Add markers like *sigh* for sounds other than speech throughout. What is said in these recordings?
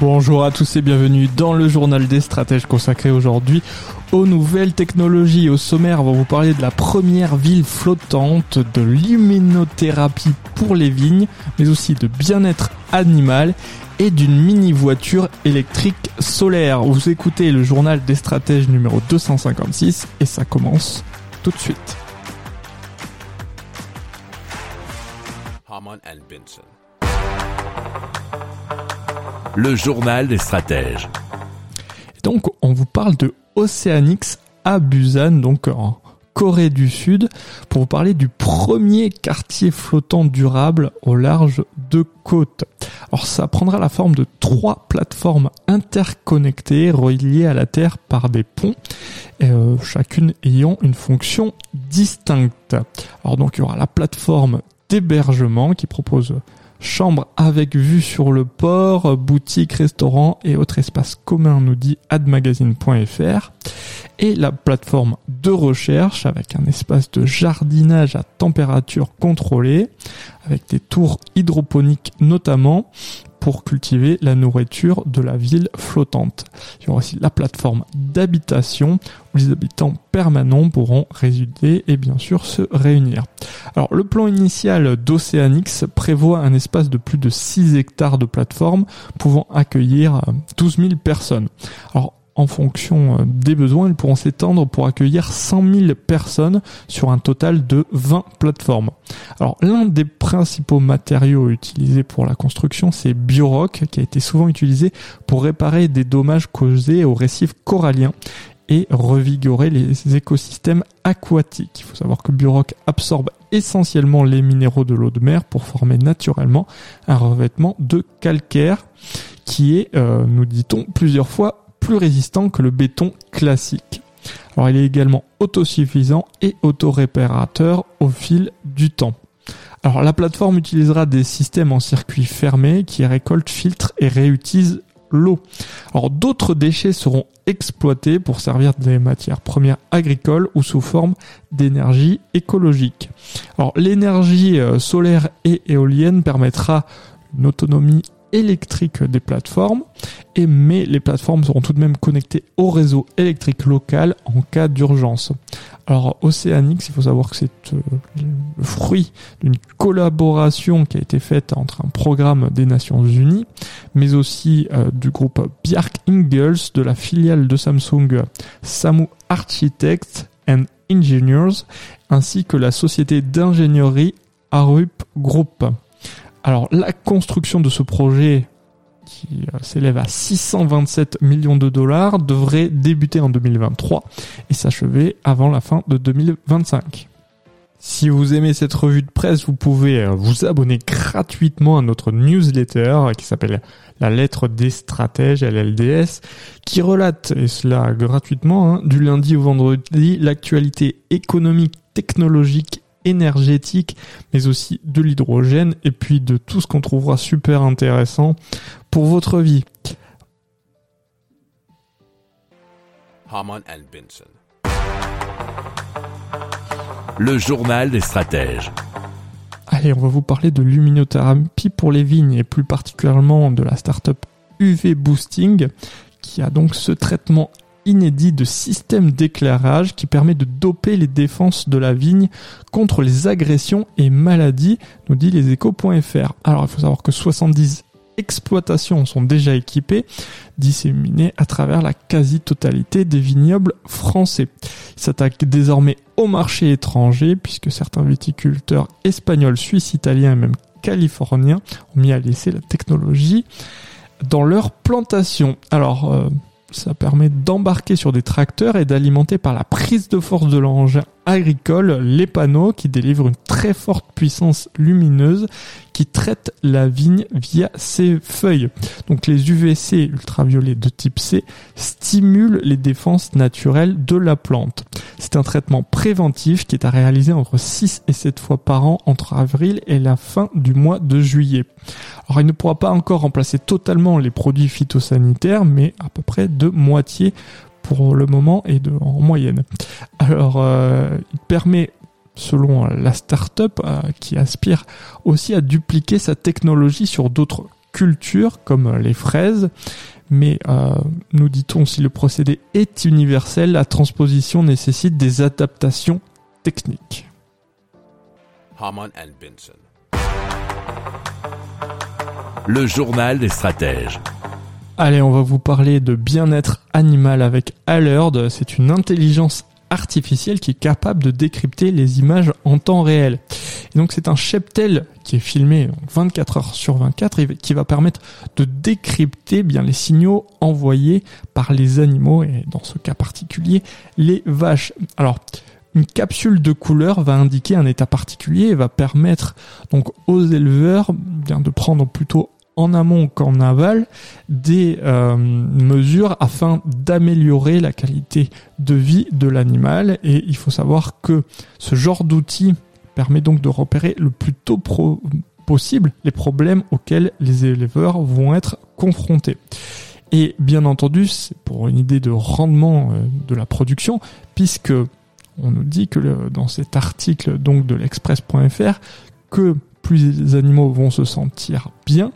Bonjour à tous et bienvenue dans le journal des stratèges consacré aujourd'hui aux nouvelles technologies. Au sommaire, on va vous parler de la première ville flottante, de l'immunothérapie pour les vignes, mais aussi de bien-être animal et d'une mini-voiture électrique solaire. Vous écoutez le journal des stratèges numéro 256 et ça commence tout de suite. Le journal des stratèges. Donc, on vous parle de Oceanix à Busan, donc en Corée du Sud, pour vous parler du premier quartier flottant durable au large de côte. Alors, ça prendra la forme de trois plateformes interconnectées reliées à la Terre par des ponts, euh, chacune ayant une fonction distincte. Alors, donc, il y aura la plateforme d'hébergement qui propose chambre avec vue sur le port, boutique, restaurant et autres espaces communs, nous dit admagazine.fr. Et la plateforme de recherche avec un espace de jardinage à température contrôlée, avec des tours hydroponiques notamment, pour cultiver la nourriture de la ville flottante. Il y aura aussi la plateforme d'habitation où les habitants permanents pourront résider et bien sûr se réunir. Alors le plan initial d'Oceanix prévoit un espace de plus de 6 hectares de plateforme pouvant accueillir 12 000 personnes. En fonction euh, des besoins, ils pourront s'étendre pour accueillir 100 000 personnes sur un total de 20 plateformes. Alors l'un des principaux matériaux utilisés pour la construction, c'est Biorock, qui a été souvent utilisé pour réparer des dommages causés aux récifs coralliens et revigorer les écosystèmes aquatiques. Il faut savoir que Biorock absorbe essentiellement les minéraux de l'eau de mer pour former naturellement un revêtement de calcaire qui est, euh, nous dit-on, plusieurs fois plus résistant que le béton classique. Alors il est également autosuffisant et autoréparateur au fil du temps. Alors la plateforme utilisera des systèmes en circuit fermé qui récoltent, filtrent et réutilisent l'eau. Alors d'autres déchets seront exploités pour servir des matières premières agricoles ou sous forme d'énergie écologique. Alors l'énergie euh, solaire et éolienne permettra une autonomie électrique des plateformes, et, mais les plateformes seront tout de même connectées au réseau électrique local en cas d'urgence. Alors Oceanix, il faut savoir que c'est euh, le fruit d'une collaboration qui a été faite entre un programme des Nations Unies, mais aussi euh, du groupe Bjark Ingels de la filiale de Samsung Samu Architects and Engineers, ainsi que la société d'ingénierie Arup Group. Alors la construction de ce projet qui euh, s'élève à 627 millions de dollars devrait débuter en 2023 et s'achever avant la fin de 2025. Si vous aimez cette revue de presse, vous pouvez euh, vous abonner gratuitement à notre newsletter qui s'appelle La lettre des stratèges, LLDS, qui relate, et cela gratuitement, hein, du lundi au vendredi, l'actualité économique, technologique énergétique, mais aussi de l'hydrogène et puis de tout ce qu'on trouvera super intéressant pour votre vie. Haman and Benson. Le journal des stratèges. Allez, on va vous parler de luminothérapie pour les vignes et plus particulièrement de la startup UV Boosting qui a donc ce traitement inédit de système d'éclairage qui permet de doper les défenses de la vigne contre les agressions et maladies, nous dit les échos.fr. Alors il faut savoir que 70 exploitations sont déjà équipées, disséminées à travers la quasi-totalité des vignobles français. Ils s'attaquent désormais au marché étranger puisque certains viticulteurs espagnols, suisses, italiens et même californiens ont mis à laisser la technologie dans leur plantation. Alors, euh, ça permet d'embarquer sur des tracteurs et d'alimenter par la prise de force de l'engin agricole, les panneaux qui délivrent une très forte puissance lumineuse qui traite la vigne via ses feuilles. Donc les UVC ultraviolets de type C stimulent les défenses naturelles de la plante. C'est un traitement préventif qui est à réaliser entre 6 et 7 fois par an entre avril et la fin du mois de juillet. Alors il ne pourra pas encore remplacer totalement les produits phytosanitaires, mais à peu près de moitié pour le moment et de, en moyenne. Alors euh, il permet selon la start-up euh, qui aspire aussi à dupliquer sa technologie sur d'autres cultures comme les fraises. Mais euh, nous dit-on, si le procédé est universel, la transposition nécessite des adaptations techniques. Harman and Benson. Le journal des stratèges. Allez, on va vous parler de bien-être animal avec Alert. C'est une intelligence artificielle qui est capable de décrypter les images en temps réel. Et donc c'est un cheptel qui est filmé 24 heures sur 24 et qui va permettre de décrypter bien les signaux envoyés par les animaux et dans ce cas particulier les vaches. Alors une capsule de couleur va indiquer un état particulier et va permettre donc aux éleveurs bien de prendre plutôt en amont qu'en aval des euh, mesures afin d'améliorer la qualité de vie de l'animal et il faut savoir que ce genre d'outil permet donc de repérer le plus tôt possible les problèmes auxquels les éleveurs vont être confrontés. Et bien entendu, c'est pour une idée de rendement euh, de la production, puisque on nous dit que dans cet article donc de l'express.fr que plus les animaux vont se sentir bien,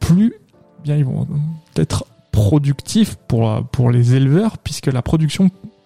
plus bien ils vont être productifs pour, pour les éleveurs, puisque la production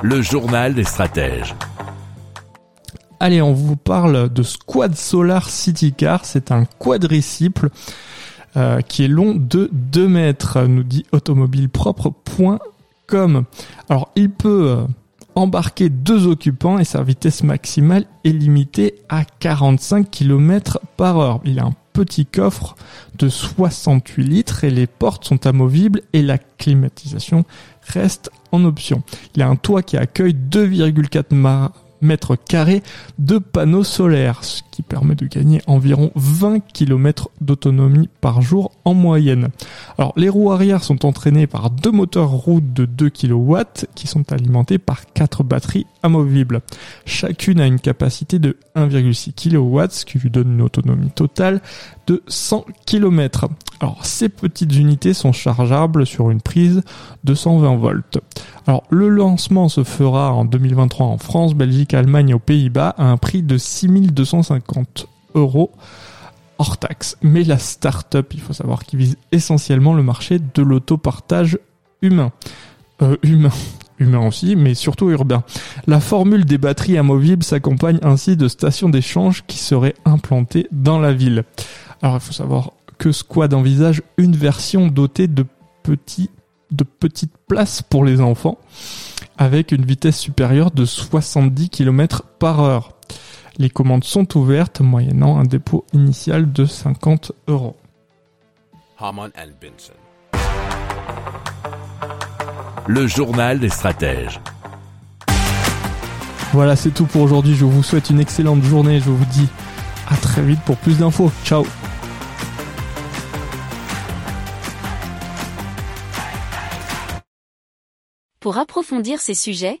Le journal des stratèges. Allez, on vous parle de Squad Solar City Car. C'est un quadricycle euh, qui est long de 2 mètres, nous dit automobilepropre.com. Alors, il peut euh, embarquer deux occupants et sa vitesse maximale est limitée à 45 km par heure. Il un petit coffre de 68 litres et les portes sont amovibles et la climatisation reste en option. Il a un toit qui accueille 2,4 mètres carrés de panneaux solaires, ce qui permet de gagner environ 20 km d'autonomie par jour en moyenne. Alors les roues arrière sont entraînées par deux moteurs roues de 2 kW qui sont alimentés par quatre batteries amovibles. Chacune a une capacité de 1,6 kW, ce qui lui donne une autonomie totale de 100 km. Alors ces petites unités sont chargeables sur une prise de 120 volts. Alors le lancement se fera en 2023 en France, Belgique, Allemagne et aux Pays-Bas à un prix de 6250 euros hors taxe. Mais la start-up, il faut savoir qu'il vise essentiellement le marché de l'autopartage humain. Euh, humain. *laughs* Humain aussi, mais surtout urbain. La formule des batteries amovibles s'accompagne ainsi de stations d'échange qui seraient implantées dans la ville. Alors il faut savoir que Squad envisage une version dotée de petits de petites places pour les enfants avec une vitesse supérieure de 70 km par heure. Les commandes sont ouvertes moyennant un dépôt initial de 50 euros. Harman and Benson. Le journal des stratèges. Voilà, c'est tout pour aujourd'hui. Je vous souhaite une excellente journée. Je vous dis à très vite pour plus d'infos. Ciao Pour approfondir ces sujets,